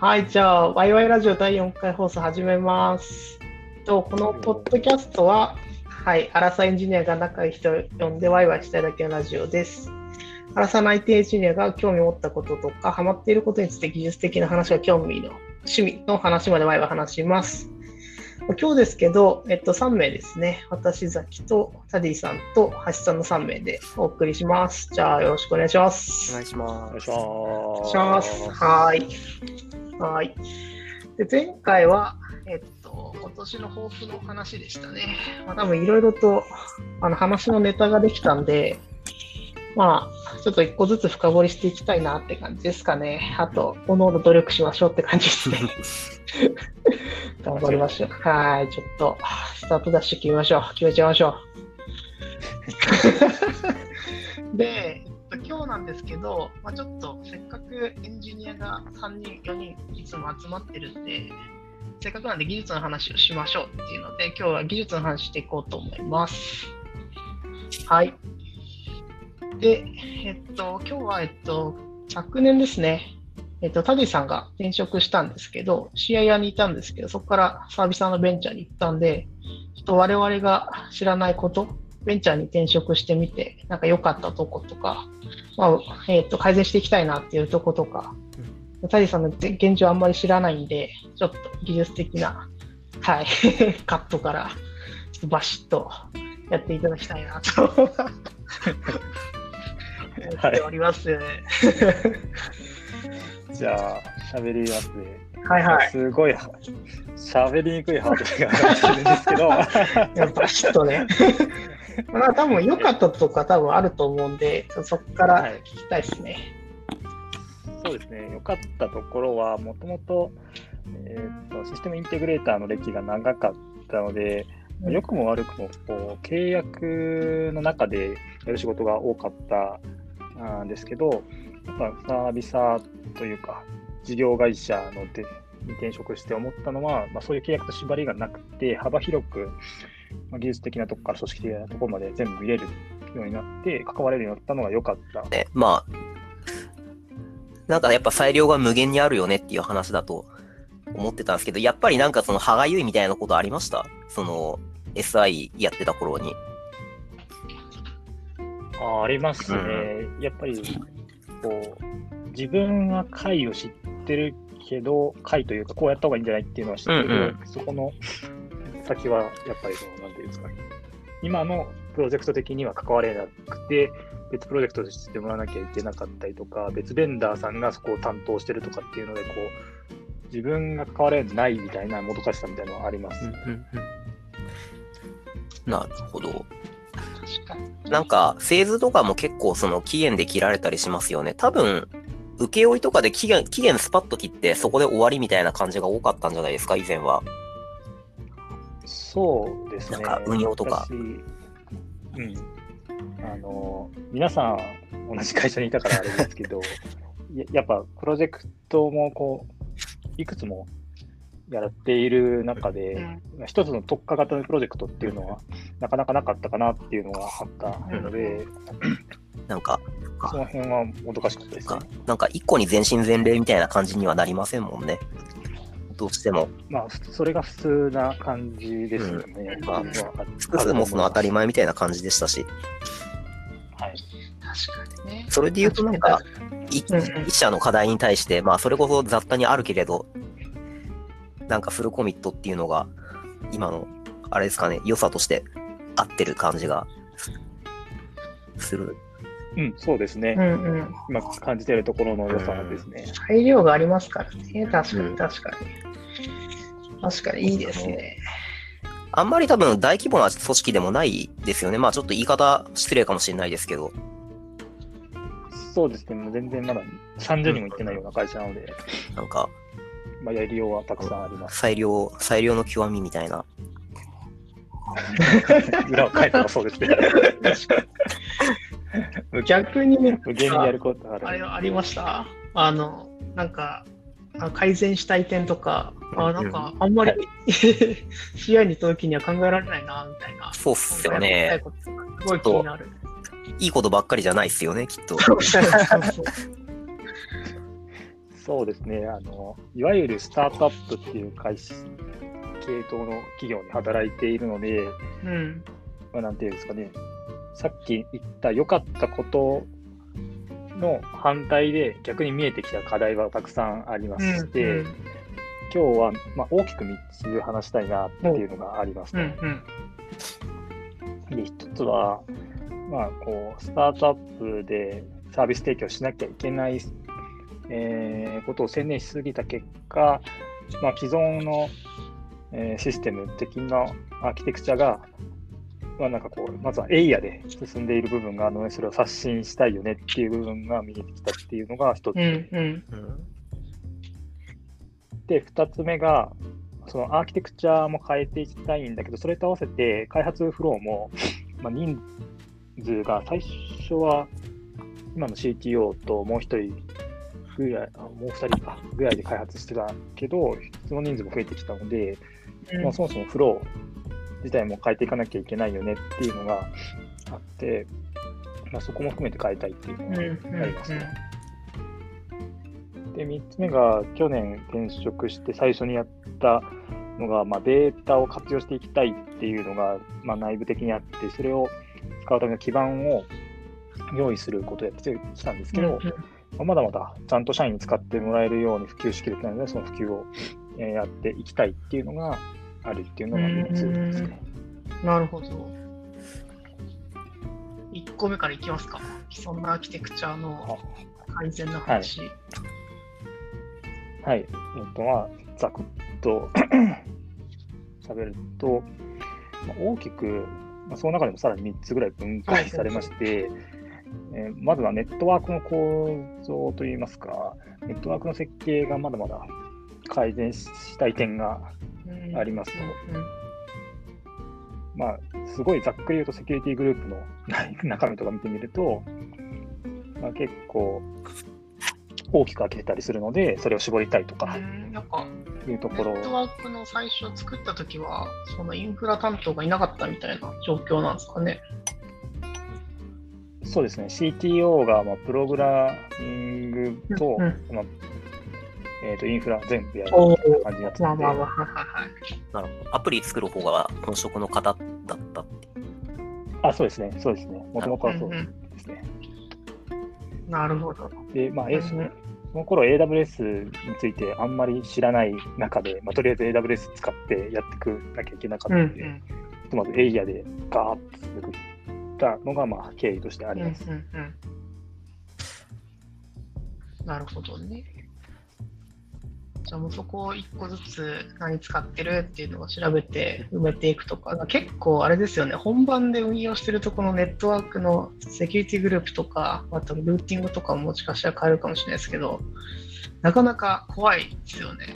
はい、じゃあ、ワイワイラジオ第4回放送始めます。とこのポッドキャストは、はい、アラサエンジニアが仲いい人を呼んでワイワイしたいだけのラジオです。アラサの IT エンジニアが興味を持ったこととか、ハマっていることについて技術的な話が興味の趣味の話までワイワイ話します。今日ですけど、えっと、3名ですね。私、ザキとタディさんと橋さんの3名でお送りします。じゃあ、よろしくお願いします。お願いします。お願いします。お願いします。はい。はい。で、前回は、えっと、今年の抱負の話でしたね。まあ、多分いろいろと、あの、話のネタができたんで、まあ、ちょっと一個ずつ深掘りしていきたいなって感じですかね。あと、おのおの努力しましょうって感じですね。頑張りましょう。はい。ちょっと、スタートダッシュ決めましょう。決めちゃいましょう。で、今日なんですけど、まあ、ちょっとせっかくエンジニアが3人、4人いつも集まってるんで、せっかくなんで技術の話をしましょうっていうので、今日は技術の話していこうと思います。はい。で、えっと、今日は、えっと、昨年ですね、えっと、タディさんが転職したんですけど、CIR にいたんですけど、そこからサービスのベンチャーに行ったんで、ちょっと我々が知らないこと、ベンチャーに転職してみて、なんか良かったとことか、まあえー、と改善していきたいなっていうとことか、タディさんの現状あんまり知らないんで、ちょっと技術的な、はい、カットからちょっとバシッとやっていただきたいなと思っております。はい、じゃあ、喋りますね。はいはい。すごい、喋りにくいハードルが上がってるんですけど。バシッとね。まあ、多分良かったとか多分あると思うんで、そこから聞きたいですね。はい、そうですね。良かったところは、もともと、えーと、システムインテグレーターの歴が長かったので、うん、良くも悪くもこう契約の中でやる仕事が多かったんですけど、やっぱサービサーというか、事業会社のでに転職して思ったのは、まあ、そういう契約と縛りがなくて、幅広く、まあ、技術的なところから組織的なところまで全部見れるようになって、関われるようになったのが良かった。ね、まあ、なんかやっぱ裁量が無限にあるよねっていう話だと思ってたんですけど、やっぱりなんかその歯がゆいみたいなことありました？その SI やってた頃に。あありますね。うん、やっぱり、こう、自分は解を知ってるけど、解というか、こうやった方がいいんじゃないっていうのは知ってるうんうん、そこの先はやっぱりその、なんていうんですかね、今のプロジェクト的には関われなくて、別プロジェクトとしてもらわなきゃいけなかったりとか、別ベンダーさんがそこを担当してるとかっていうので、こう、自分が関われないみたいなもどかしさみたいなのはあります。うんうんうん、なるほど。なんか、フェーズとかも結構その期限で切られたりしますよね。多分、請負とかで期限、期限スパッと切ってそこで終わりみたいな感じが多かったんじゃないですか、以前は。そうですね。なんか運用とか。うん。あの、皆さん同じ会社にいたからあれですけど、ややっぱプロジェクトもこう、いくつもやっている中で、うん、一つの特化型のプロジェクトっていうのは、なかなかなかったかなっていうのがあったので、うん、なんか、その辺はもどかしかったですね。なんか一個に全身全霊みたいな感じにはなりませんもんね。どうしても。まあ、それが普通な感じですよね。うん、まあ、複数もその当たり前みたいな感じでしたし。はい。確かにね。それで言うとなんか、一社の課題に対して、まあ、それこそ雑多にあるけれど、なんかフルコミットっていうのが、今の、あれですかね、良さとして合ってる感じがする。うん、そうですね。うんうん、今感じてるところの良さですね。裁量がありますからね。確かに、確かに。確かにいいですね。あんまり多分大規模な組織でもないですよね。まあちょっと言い方失礼かもしれないですけど。そうですね。もう全然まだ30人もいってないような会社なので。なんか、まあ、やりようはたくさんあります。裁量、裁量の極みみたいな。裏を変えたらそうですね。逆にね、無限にやることある。あれありました？あの、なんか、改善したい点とか、あなんか、あんまり、試合に行った時には考えられないな、みたいな。そうっすよね。すごい気になる。いいことばっかりじゃないっすよね、きっと。そう ですねあの、いわゆるスタートアップっていう会社系統の企業に働いているので、うん。まあ、なんていうんですかね、さっき言った良かったことの反対で逆に見えてきた課題はたくさんありまして、うん今日は、まあ、大きく3つ話したいなっていうのがありますうんと。うん。で、1つは、まあ、こう、スタートアップでサービス提供しなきゃいけない、えーことを専念しすぎた結果、まあ、既存の、えーシステム的なアーキテクチャが、まあ、なんかこう、まずはエイヤで進んでいる部分があるので、それを刷新したいよねっていう部分が見えてきたっていうのが一つ。うんうん。うんで、二つ目が、そのアーキテクチャも変えていきたいんだけど、それと合わせて開発フローも、まあ、人数が最初は今の CTO ともう一人ぐらい、あもう二人かぐらいで開発してたけど、その人数も増えてきたので、まあ、そもそもフロー自体も変えていかなきゃいけないよねっていうのがあって、まあ、そこも含めて変えたいっていうのがありますね。で、3つ目が、去年転職して最初にやったのが、まあ、データを活用していきたいっていうのが、まあ、内部的にあって、それを使うための基盤を用意することをやってきたんですけど、まあまだまだちゃんと社員に使ってもらえるように普及しきれてないので、その普及をえーやっていきたいっていうのがあるっていうのが3つですね。なるほど。1個目からいきますか。既存のアーキテクチャの改善の話。はい。えっと、まあ、ざくっと 喋ると、まあ大きく、まあ、その中でもさらに3つぐらい分解されまして、えーまずはネットワークの構造といいますか、ネットワークの設計がまだまだ改善したい点が、うんありますと。うんまあ、すごいざっくり言うとセキュリティグループの 中身とか見てみると、まあ、結構大きく開けたりするので、それを絞りたいとかうん。なんか、いうところ。ネットワークの最初作ったときは、そのインフラ担当がいなかったみたいな状況なんですかね。そうですね、CTO がまあプログラミングと、うん。まあえー、とインフラ全部やるおみたいな感じになってて、まあまあまあ、はいはいはい。なるほど。アプリ作る方が本職の方だったって。あ、そうですね、そうですね、もともとはそうですね。なるほど。で、まあ、うんえその頃 AWS についてあんまり知らない中で、まあ、とりあえず AWS 使ってやっていくなきゃいけなかったので、うんうんひとまずエイヤでガーッと作ったのが、まあ、経緯としてあります。うんうんうんなるほどね。じゃあもうそこを一個ずつ何使ってるっていうのを調べて埋めていくとか、結構あれですよね、本番で運用してるとこのネットワークのセキュリティグループとか、あとルーティングとかももしかしたら変えるかもしれないですけど、なかなか怖いですよね。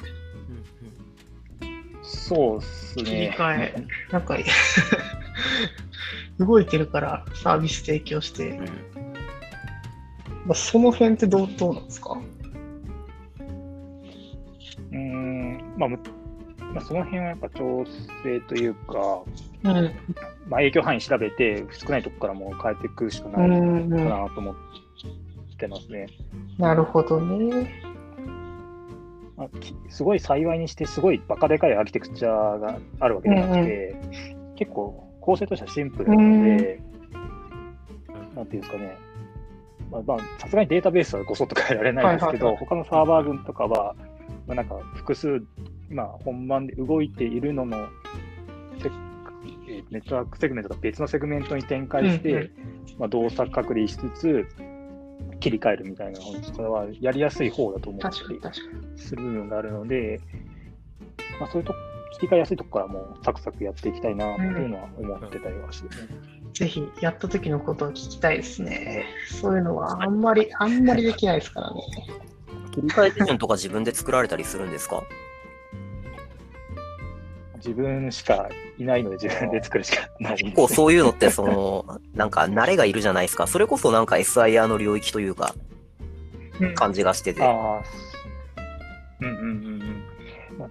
そうですね。切り替え。なんか 動いてるからサービス提供して。うん、うん。まあその辺ってどうどうなんですか？うーん、まあ、むまあ、その辺はやっぱ調整というか、うん。まあ、影響範囲調べて、少ないとこからもう変えていくしかうないかん、なと思ってますね。なるほどね。まあ、きすごい幸いにして、すごいバカでかいアーキテクチャがあるわけじゃなくて、結構構成としてはシンプルなので、なんていうんですかね、まあまあ、さすがにデータベースはごそっと変えられないですけど、はいはい他のサーバー群とかは、まあ、なんか複数、今、本番で動いているのの、ネットワークセグメントと別のセグメントに展開して、うんうんまあ、動作隔離しつつ、切り替えるみたいな、それはやりやすい方だと思ったり確かに確かに。する部分があるので、まあ、そういうと切り替えやすいところからもうサクサクやっていきたいなっていうのは思ってたりはして、ねぜひやった時のことを聞きたいですね。そういうのはあんまり、あんまりできないですからね。切り替え手順とか自分で作られたりするんですか？自分しかいないので自分で作るしかないんです、結構そういうのって、その、なんか慣れがいるじゃないですか。それこそなんか SIR の領域というか、うん感じがしてて。ああ、うんうんうんうん、まあ。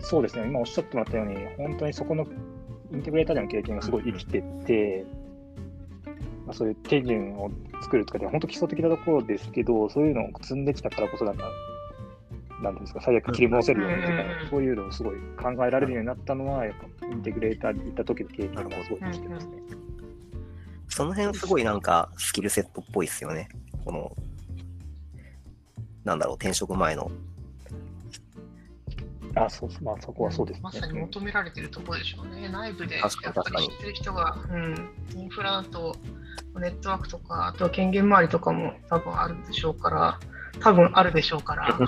そうですね、今おっしゃってもらったように、本当にそこのインテグレーターでの経験がすごい生きてて、まあ、そういう手順を作るとかで、本当基礎的なところですけど、そういうのを積んできたからこそなんかなんていうんですか、最悪切り戻せるようにとかうん、そういうのをすごい考えられるようになったのは、やっぱインテグレーターに行った時の経験がすごい生きてますね。その辺すごいなんかスキルセットっぽいですよね。この、なんだろう、転職前の。あ、そうそう、まあそこはそうですね。まさに求められてるところでしょうね。内部でやっぱり知ってる人が、うん、インフラだとネットワークとか、あとは権限周りとかも多分あるでしょうから、多分あるでしょうから、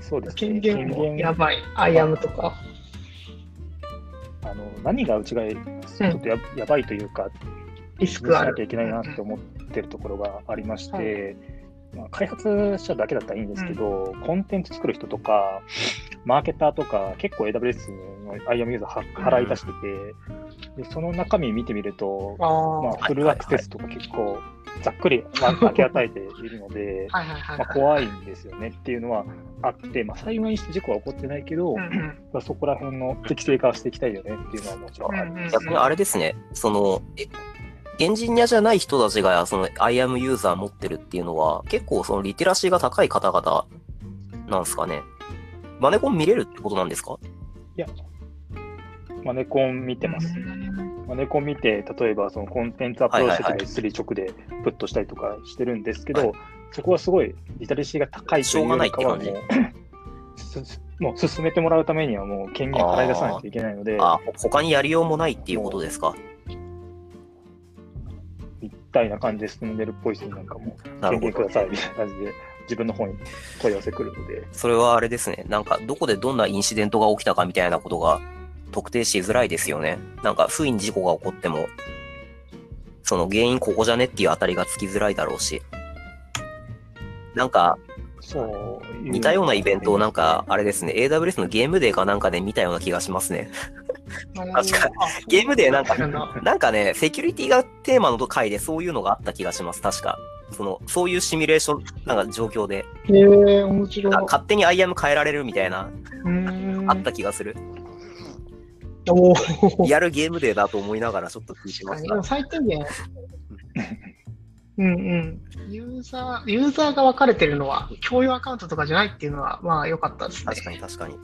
そうですね。権限もやばい、アイアムとか。あの何がうちがちょっとや,、やばいというか、リスクあるしなきゃい。けないなって思ってるところがありまして、まあ、開発者だけだったらいいんですけど、コンテンツ作る人とか、マーケターとか、結構 AWS の IAM ユーザーは払い出してて、でその中身見てみると、まあ、フルアクセスとか結構ざっくりまあ 分け与えているので、まあ、怖いんですよねっていうのはあって、まあ、幸いにして事故は起こってないけど、うんうん。まあ、そこら辺の適正化はしていきたいよねっていうのはもちろんある。うんうんうん。逆にあれですね、その、えエンジニアじゃない人たちがその IAM ユーザー持ってるっていうのは、結構そのリテラシーが高い方々なんですかね？マネコン見れるってことなんですか？マネコン見てます。うんマネコン見て、例えばそのコンテンツアプローチしてスリ直でプットしたりとかしてるんですけど、はいそこはすごいリテラシーが高いというよりかはもうもう進めてもらうためにはもう権限払い出さないといけないので、あ、ほ他にやりようもないっていうことですか？みたいな感じで進んでるっぽい人なんかも、なるほど権限くだ。さいみたいな感じで、自分の方に問い合わせくるので、それはあれですね。なんか、どこでどんなインシデントが起きたかみたいなことが特定しづらいですよね。なんか、不意に事故が起こっても、その原因ここじゃねっていうあたりがつきづらいだろうし。なんか、そう似たようなイベントをなんか、あれですね、AWS のゲームデーかなんかで見たような気がしますね。確かゲームでなんかなんかね、セキュリティがテーマの回でそういうのがあった気がします、確か。その、そういうシミュレーション、なんか状況で、へえ、面白い。勝手に IAM 変えられるみたいな、あった気がする。やるゲームデーだと思いながらちょっと聞いてましたでも。最低限、うんうん。ユーザー、ユーザーが分かれてるのは、共有アカウントとかじゃないっていうのは、まあ良かったですね。確かに確かに。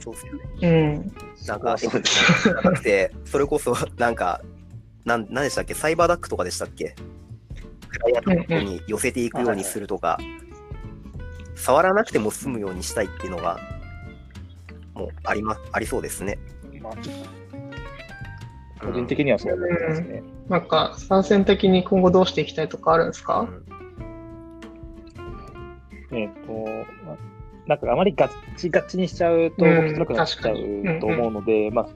そうっすよね。うん。なんか、そうですなくて、それこそ、なんか、なん、何でしたっけ？サイバーダックとかでしたっけ？クライアントの方に寄せていくようにするとか、触らなくても済むようにしたいっていうのが、もうありま、ありそうですね。まあ、個人的にはそう思いますね。なんか、参戦的に今後どうしていきたいとかあるんですか、うんえっ、と、まあなんかあまりガッチガチにしちゃうとうん動きづらくなっちゃうと思うので、まあ、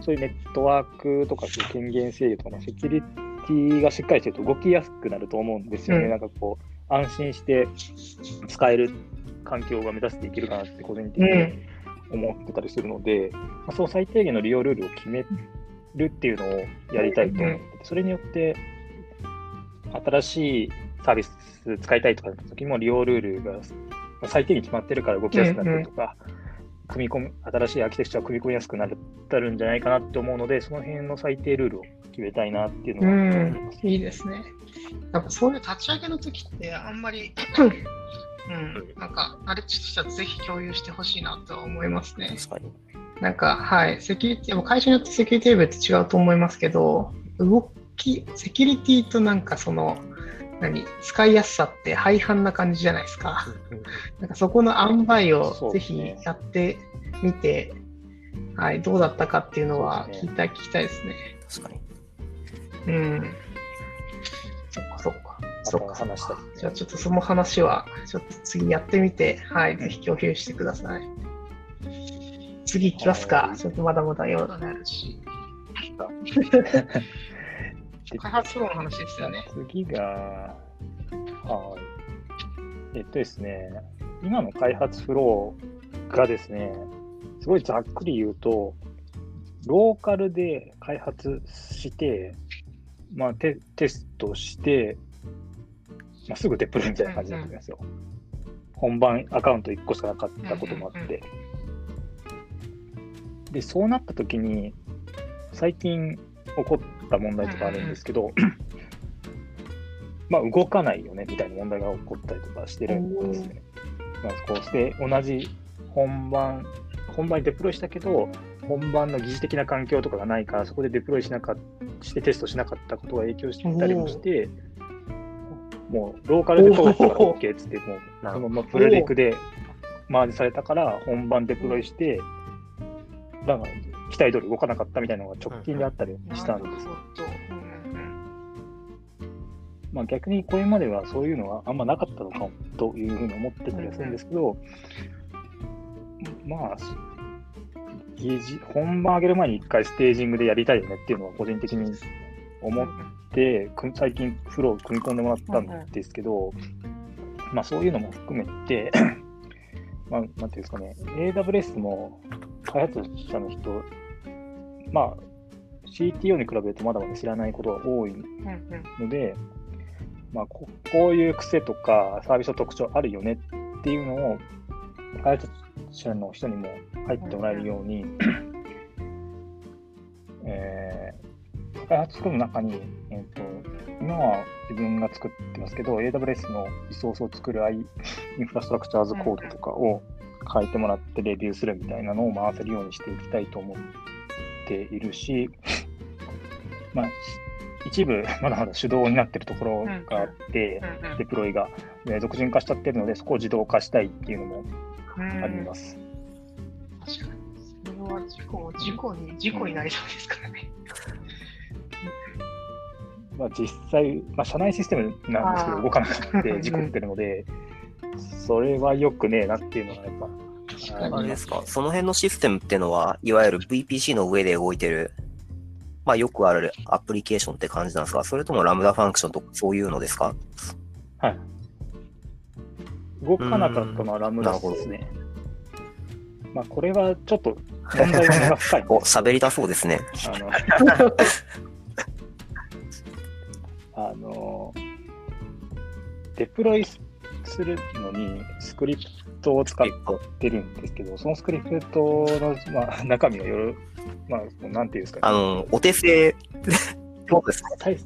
そういうネットワークとか権限制御とかのセキュリティがしっかりしてると動きやすくなると思うんですよね。うんなんかこう、安心して使える環境が目指していけるかなって個人的にうん。思ってたりするので、まあ、その最低限の利用ルールを決めるっていうのをやりたいと思ってて、それによって新しいサービス使いたいとかの時も利用ルールがまあ最低限決まってるから動きやすくなったりとか、組み込む新しいアーキテクチャを組み込みやすくなるんじゃないかなって思うので、その辺の最低ルールを決めたいなっていううのは思います。ん。いいですね。やっぱそういう立ち上げの時って、あんまり、うん、なんか、あれとしてはぜひ共有してほしいなとは思いますね。確かに。なんか、はい、セキュリティ、会社によってセキュリティレベルって違うと思いますけど、動き、セキュリティとなんかその、何、使いやすさって廃反な感じじゃないですか。なんかそこの塩梅をぜひやってみて、はい、どうだったかっていうのは聞いた、聞きたいですね。確かに。うん。そっかそっか。そっか話した。じゃあちょっとその話は、ちょっと次やってみて、はい、ぜひ共有してください。次行きますか。はいちょっとまだまだ用があるし。開発フローの話ですよね。次が、はい。えっとですね、今の開発フローがですね、すごいざっくり言うと、ローカルで開発して、まあ、テテストして、まあ、すぐデプロイみたいな感じになってるんですよ。本番アカウント1個しかなかったこともあって。で、そうなった時に、最近起こった問題とかあるんですけど、まあ、動かないよねみたいな問題が起こったりとかしてるんですね。まあ、こうして同じ本番、本番にデプロイしたけど、本番の疑似的な環境とかがないから、そこでデプロイしなかっしてテストしなかったことが影響してたりもして、もうローカルで通ったら OK っつって、もうそのままプレレクでマージされたから、本番デプロイして、だか期待通り動かなかったみたいなのが直近であったりしたんですよ。まあ、逆にこれまではそういうのはあんまなかったのかもというふうに思ってたりするんですけど、まあ、本番上げる前に一回ステージングでやりたいよねっていうのは個人的に思って、最近フロー組み込んでもらったんですけど、まあそういうのも含めて、まあ、なんていうんですかね、AWS も開発者の人、まあ CTO に比べるとまだまだ知らないことが多いうんうん。ので、まあ、ここういう癖とかサービスの特徴あるよねっていうのを開発者の人にも入ってもらえるように、えー開発作る中に、えーと、今は自分が作ってますけど、AWS のリソースを作る I インフラストラクチャーズコードとかを書いてもらってレビューするみたいなのを回せるようにしていきたいと思っているし、まあ、一部 まだまだ手動になってるところがあって、デプロイがえー俗人化しちゃってるので、そこを自動化したいっていうのもうんあります。確かに。それは事故、事故に、事故になりそうですからね。まあ、実際、まあ、社内システムなんですけど、動かなくうんて事故ってるので、それは良くねえなっていうのはやっぱ、あれですか、その辺のシステムってのは、いわゆる VPC の上で動いてる、まあよくあるアプリケーションって感じなんですか？それともラムダファンクションとかそういうのですか？はい。動かなかったのはラムダですね。まあ、これはちょっと問題が深いん お、です。喋りたそうですね。あの、あの、デプロイするのにスクリプトを使ってるんですけど、そのスクリプトの、まあ、中身がよる、まあ、なんていうんですかね、あの、お手製、そうですね。大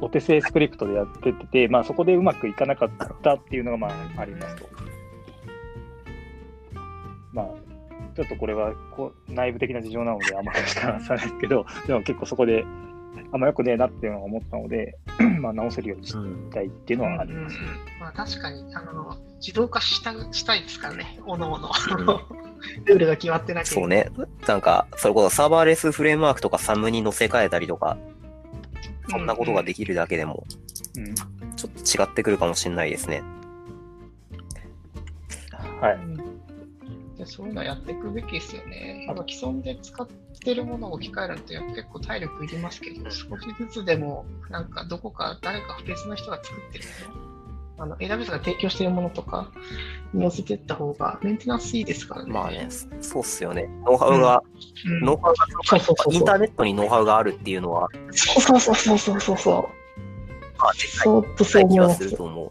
お手製スクリプトでやってて、まあ、そこでうまくいかなかったっていうのが、まあ、ありますと。まあ、ちょっとこれはこう内部的な事情なので、あんまり話さないですけど、でも結構そこで、あんまよくねえなっていうのを思ったので、まあ、直せるようにしうんたいっていうのはありうんうんます。まあ確かにあの自動化したしたいですからね、おのおの。うん ルールが決まってなきゃそうね。なんか、それこそサーバーレスフレームワークとかサムに乗せ替えたりとか、そんなことができるだけでも、うんちょっと違ってくるかもしれないですね。はい。でそういうのはやっていくべきですよね。やっぱ既存で使ってるものを置き換えるとやっぱ結構体力いりますけど、少しずつでもなんかどこか誰か別の人が作ってるあの AWS が提供してるものとかに寄せていった方がメンテナンスいいですからね。まあね、そうっすよね。ノウハウが、うん、ノウハウそうそうそうそうが、インターネットにノウハウがあるっていうのは、そうそうそうそうそうそう。まあ、絶対そうとそう思いますう。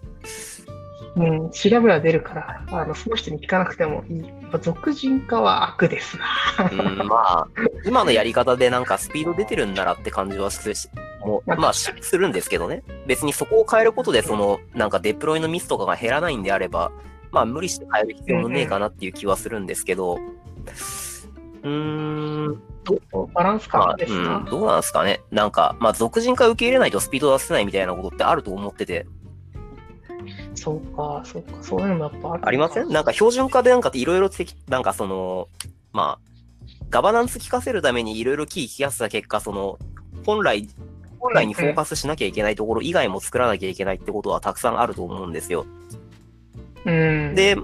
うん、調べは出るから、あのその人に聞かなくてもいい。やっぱ俗人化は悪ですな。うん、まあ、今のやり方でなんかスピード出てるんならって感じはするし、もう、まあ、しするんですけどね。別にそこを変えることで、その、なんかデプロイのミスとかが減らないんであれば、まあ、無理して変える必要もねえかなっていう気はするんですけど、うーん、バランスまあ、感ですな。うん、どうなんですかね。なんか、まあ、俗人化受け入れないとスピード出せないみたいなことってあると思ってて、そうか、そうか、そういうのもやっぱある。ありません？なんか標準化でなんかいろいろなんかその、まあ、ガバナンス効かせるためにいろいろキー聞かせた結果、その、本来、本来にフォーカスしなきゃいけないところ以外も作らなきゃいけないってことはたくさんあると思うんですよ。うん。で、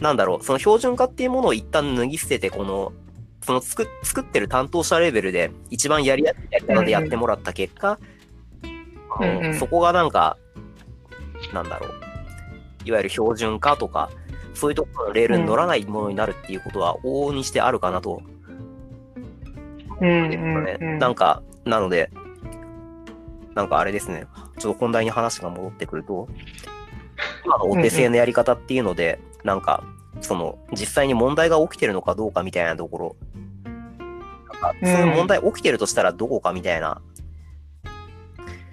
なんだろう、その標準化っていうものを一旦脱ぎ捨てて、この、その作作ってる担当者レベルで一番やりやすい方でやってもらった結果、うんうんそこがなんか、なんだろう、いわゆる標準化とか、そういうところのレールに乗らないものになるっていうことは往々にしてあるかなと。うんうんうん。なんか、なので、なんかあれですね、ちょっと本題に話が戻ってくると、今のお手製のやり方っていうので、なんか、その、実際に問題が起きてるのかどうかみたいなところ、なんか、そういう問題起きてるとしたらどこかみたいな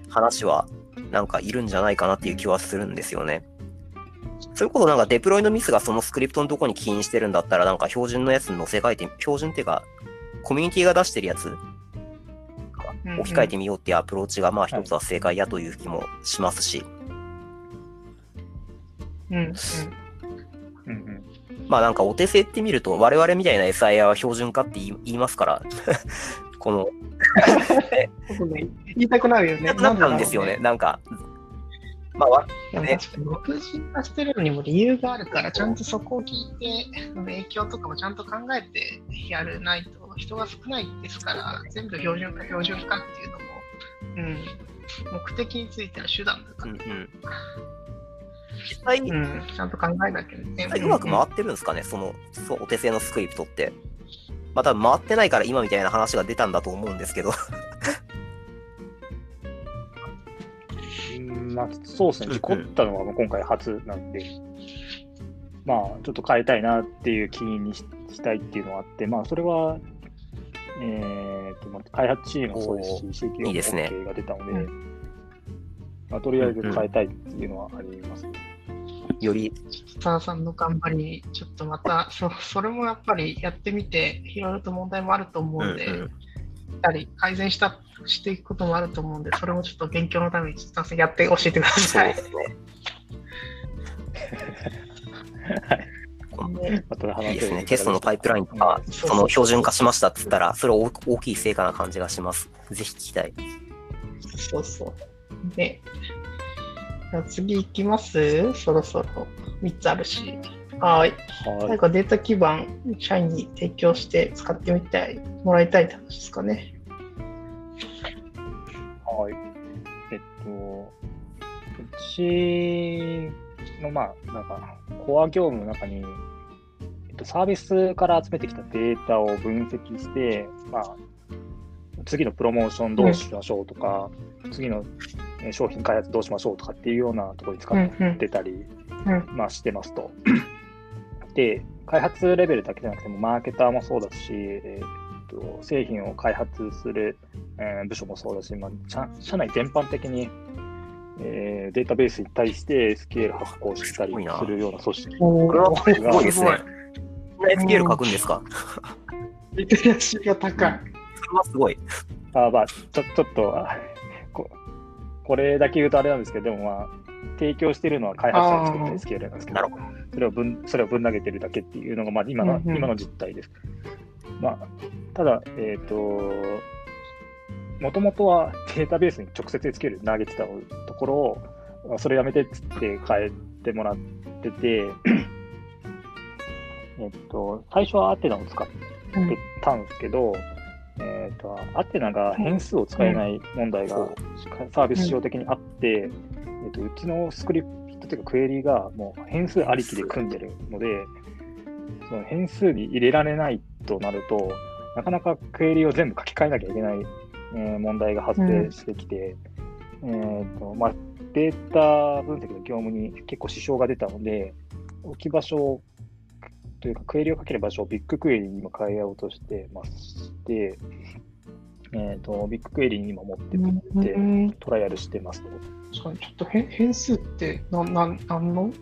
話は、なんかいるんじゃないかなっていう気はするんですよね。それこそなんかデプロイのミスがそのスクリプトのとこに起因してるんだったら、なんか標準のやつに載せ替えて、標準っていうか、コミュニティが出してるやつ、置き換えてみようっていうアプローチが、まあ一つは正解やという気もしますし、うんうん。うんうん。まあなんかお手製って見ると、我々みたいな SIR は標準化って言いますから、この、言いたくなるよね。なったんですよね、なんか。まあわ、でも確かに僕人化してるのにも理由があるから、ちゃんとそこを聞いて、影響とかもちゃんと考えてやらないと、人が少ないですから、全部標準化、標準化っていうのも、うん、目的についての手段だから、うんうん。実際、うん、ちゃんと考えなきゃね。実際うまく回ってるんですかね、その、そう、お手製のスクリプトって。まあ多分回ってないから今みたいな話が出たんだと思うんですけど。まあ、そうですね、事故ったのは今回初なんで、まあ、ちょっと変えたいなっていう気にししたいっていうのはあって、まあ、それは、えーとまあ、開発チームもそうですし、地域いいですね。OK が出たので、うまあ、とりあえず変えたいっていうのはあります。より、スターさんの頑張りに、ちょっとまたそ、それもやっぱりやってみて、いろいろと問題もあると思うんで、うんうんやはり改善したしていくこともあると思うんで、それもちょっと勉強のために、スターさんやって教えてくだそうさ いいいですね。テストのパイプラインとか、そうその標準化しましたっつったら、それ大大きい成果な感じがします。ぜひ聞きたい。そうそう。で、じゃあ次行きます？そろそろ3つあるし。はい。はい。最後データ基盤、社員に提供して使ってみたい、もらいたいって話ですかね。はい。えっと、うちの、まあ、なんか、コア業務の中に、えっと、サービスから集めてきたデータを分析して、まあ、次のプロモーションどうしましょうとか、次のえー商品開発どうしましょうとかっていうようなところに使うんうんってたり、うんまあ、してますと。で、開発レベルだけじゃなくても、マーケターもそうだし、えーっと製品を開発する、えー部署もそうだし、まあ、社社内全般的に、えーデータベースに対して SQL 発行したりするような組織。おこれはすごいですね。SQL 書くんですか？リテラシーが高い。それはすごい。あまあ、ちょちょっとあこ、これだけ言うとあれなんですけど、でもまあ、提供してるのは開発者が作った SQL なんですけどそれをぶんそれをぶん投げてるだけっていうのが、まあ、今の、うんうん今の実態です。まあ、ただ、えっ、と、もともとはデータベースに直接 SQL 投げてたところを、それやめてっつって変えてもらってて、えっと、最初はアテナを使ってうんたんですけど、えっとアテナが変数を使えない問題がサービス仕様的にあって、えっとうちのスクリプトというかクエリがもう変数ありきで組んでるので、その変数に入れられないとなると、なかなかクエリを全部書き換えなきゃいけない、えー問題が発生してきて、えーとまあ、データ分析の業務に結構支障が出たので、置き場所をというか、クエリをかける場所をビッグクエリに今変えようとしてまして、えー、とビッグクエリに今持ってって、うんトライアルしてますと。確かにちょっと変変数ってなんなんなんの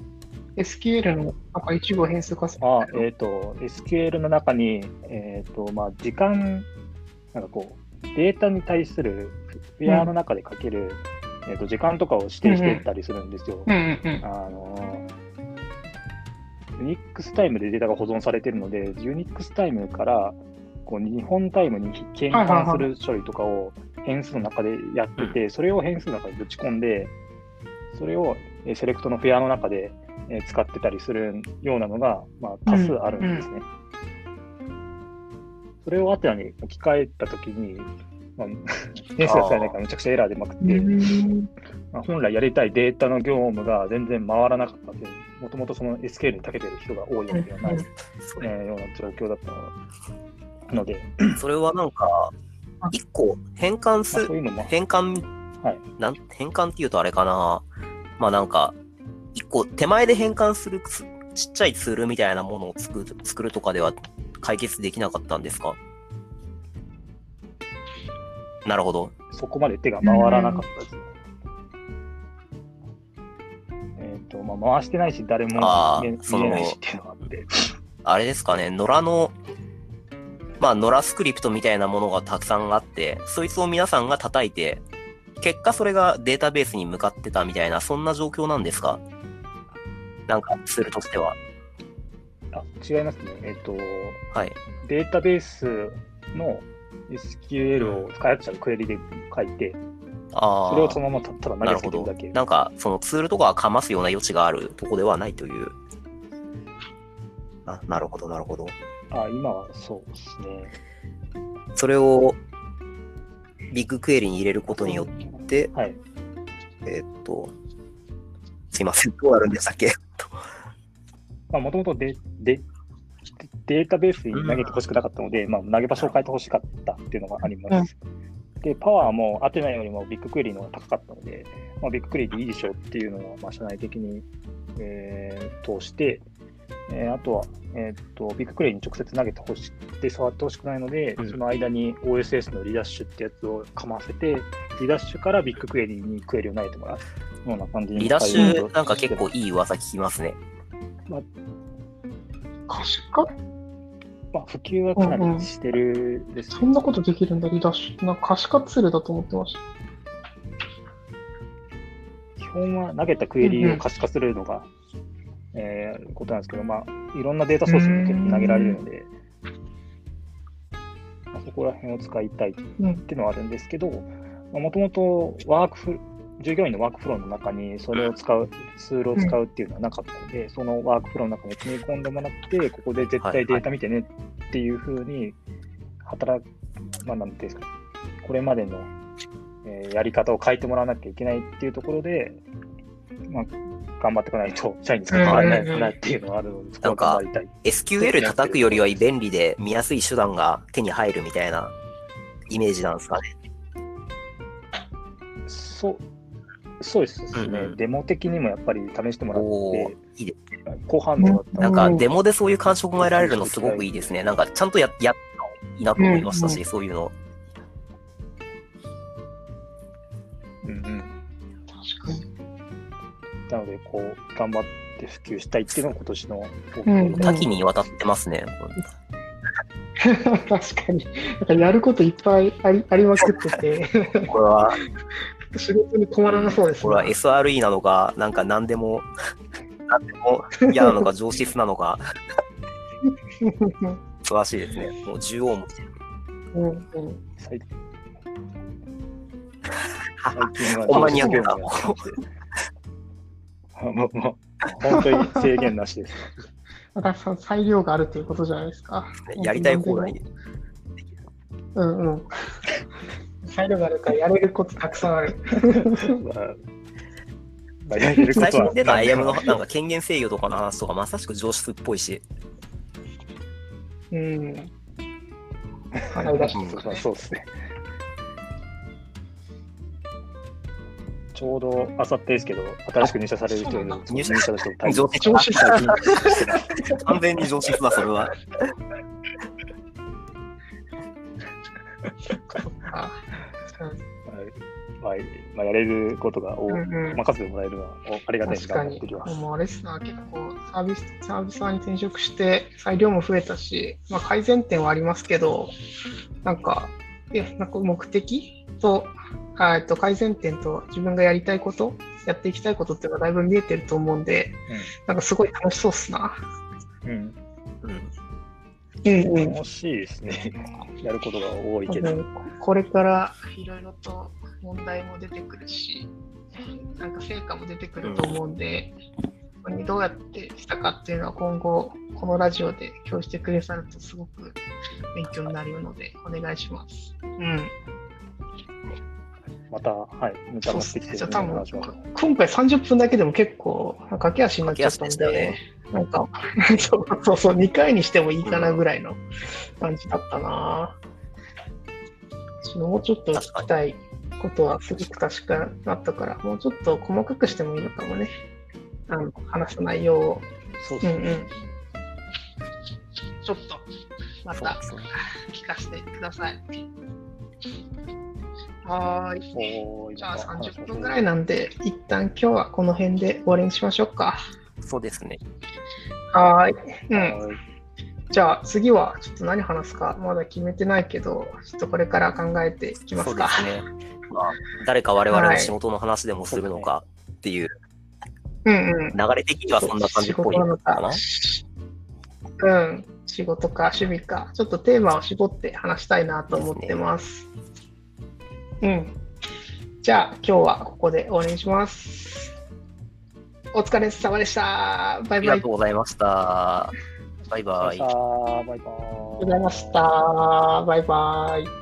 ?SQL のなんか一部を変数化する。あえっ、と、SQL の中に、えっ、と、まあ、時間、なんかこう、データに対するフェアの中でかける、えっ、と、時間とかを指定していったりするんですよ。うんうんうん。あの、Unix タイムでデータが保存されているので、Unix タイムから、こう、日本タイムに変換する処理とかを変数の中でやってて、それを変数の中にぶち込んで、それをえーセレクトのフェアの中でえー使ってたりするようなのが、まあ、多数あるんですね。それをアテナに置き換えたときに、まあ、変数が使えないからめちゃくちゃエラー出まくって、うんまあ、本来やりたいデータの業務が全然回らなかったという、もともとその SQL に長けてる人が多いわけではない、えーような状況だったので、それはなんか、一個変換すまあ、そういうのも、変換、はい。なん変換っていうとあれかな。まあなんか、一個手前で変換するつちっちゃいツールみたいなものを作る作るとかでは解決できなかったんですか？なるほど。そこまで手が回らなかったですね。まあ、回してないし、誰もあ見えないしっていうのがあって。あれですかね、野良の、まあ、野良スクリプトみたいなものがたくさんあって、そいつを皆さんが叩いて、結果それがデータベースに向かってたみたいな、そんな状況なんですか？なんか、ツールとしては。あ違いますね。えっ、と、はい。データベースの SQL を開発者のクエリで書いて、あそれをあそのままたただ投げつなるほどけてるだけ。。なんか、そのツールとかはかますような余地があるとこではないという。あ、なるほど、なるほど。あ今はそうですね。それを、ビッグクエリに入れることによって、はい。えーっと、すいません、どうなるんでしたっけ？まあ、もともとデータベースに投げてほしくなかったので、まあ、投げ場所を変えてほしかったっていうのがあります。で、パワーもアテナよりもビッグクエリの方が高かったので、まあ、ビッグクエリでいいでしょうっていうのを、まあ、社内的に、えー通して、えーあとは、えーっと、ビッグクエリに直接投げてほしくて、触ってほしくないので、うんその間に OSS のリダッシュってやつをかませて、リダッシュからビッグクエリにクエリを投げてもらうような感じにリダッシュなんか結構いい噂聞きますね。可視化まあ、普及はかなりしてるですねそんなことできるんだ、リダッシュ。なんか可視化ツールだと思ってました。基本は投げたクエリを可視化するのが、えーことなんですけど、まあ、いろんなデータソースに投げられるので、まあ、そこら辺を使いたいってうん。いうのはあるんですけど、もともとワークフ従業員のワークフローの中にそれを使う、ツールを使うっていうのはなかったので、そのワークフローの中に詰め込んでもらって、ここで絶対データ見てねっていうふうに働く、まあ、なんていうんですか、これまでの、えーやり方を変えてもらわなきゃいけないっていうところで、まあ、頑張っていかないと、社員に使ってもらえないかなっていうのはあるので、そこは頑張りたい。SQL 叩くよりは便利で見やすい手段が手に入るみたいなイメージなんですかね。そうそうですね、うんうん。デモ的にもやっぱり試してもらって、いいで後半度だったなんかうんデモでそういう感触が得られるのすごくいいですね。なんかちゃんとややったのいいなと思いましたし、うんそういうの。うんうん、確かに。なので、こう、頑張って普及したいっていうのが今年の大きうん。な多岐にわたってますね。確かに。なんかやることいっぱいありありまくってて、これは、仕事に困らなそうですこれは SRE なのか、なんか何でも、何でも嫌なのか、上質なのか、素晴らしいですね。もう縦横無尽。うんうん最最近はほんまにやってたもうもう本当に制限なしです。だからさ裁量があるということじゃないですか。やりたい放題。うんうん。裁量があるからやれることたくさんある。まあまあやれることは最初に出た IM のなんか権限制御とかの話とか、まさしく上質っぽいし、うん。洗い出してまあそうですね。ちょうどあさってですけど、新しく入社される人入社入社の人も大上変上司完全に上質だ、それは。あまあまあ、やれることが多うんうん。任せてもらえるのはおありがたいに確かに。もうあれっすな、結構サービス、サービス側に転職して、裁量も増えたし、まあ、改善点はありますけど、なんか、いやなんか目的と、あえっと改善点と自分がやりたいこと、やっていきたいことっていうのがだいぶ見えてると思うんで、なんかすごい楽しそうっすな。うん。うんうんうん楽しいですね。やることが多いけど。これからいろいろと問題も出てくるし、なんか成果も出てくると思うんで、これにどうやってしたかっていうのは今後、このラジオで共有してくれさるとすごく勉強になるので、お願いします。うん。また、はい、ネタ持ってきてそうっすねじゃあ多分今回30分だけでも結構駆け足になっちゃったんでで、なんか、そうそうそう、2回にしてもいいかなぐらいの感じだったな。もうちょっと聞きたいことはすごく確かだったから、もうちょっと細かくしてもいいのかもね。あの話す内容を。そうですね。うんうん。ちょっと、また聞かせてください。はーい。じゃあなんか話しましょ30う分ぐらいなんで、一旦今日はこの辺で終わりにしましょうか。そうですね。はーい。うん。はいじゃあ次はちょっと何話すかまだ決めてないけど、ちょっとこれから考えていきまそうすか。ですね。まあ、誰か我々の仕事の話でもするのかっていううんうん。流れ的にはそんな感じっぽいかな。うん。仕事か趣味か、ちょっとテーマを絞って話したいなと思ってます。うん。じゃあ今日はここで終わりにします。お疲れ様でした。バイバイ。ありがとうございました。バイバイ。さあバイバイ。がとうございました。バイバイ。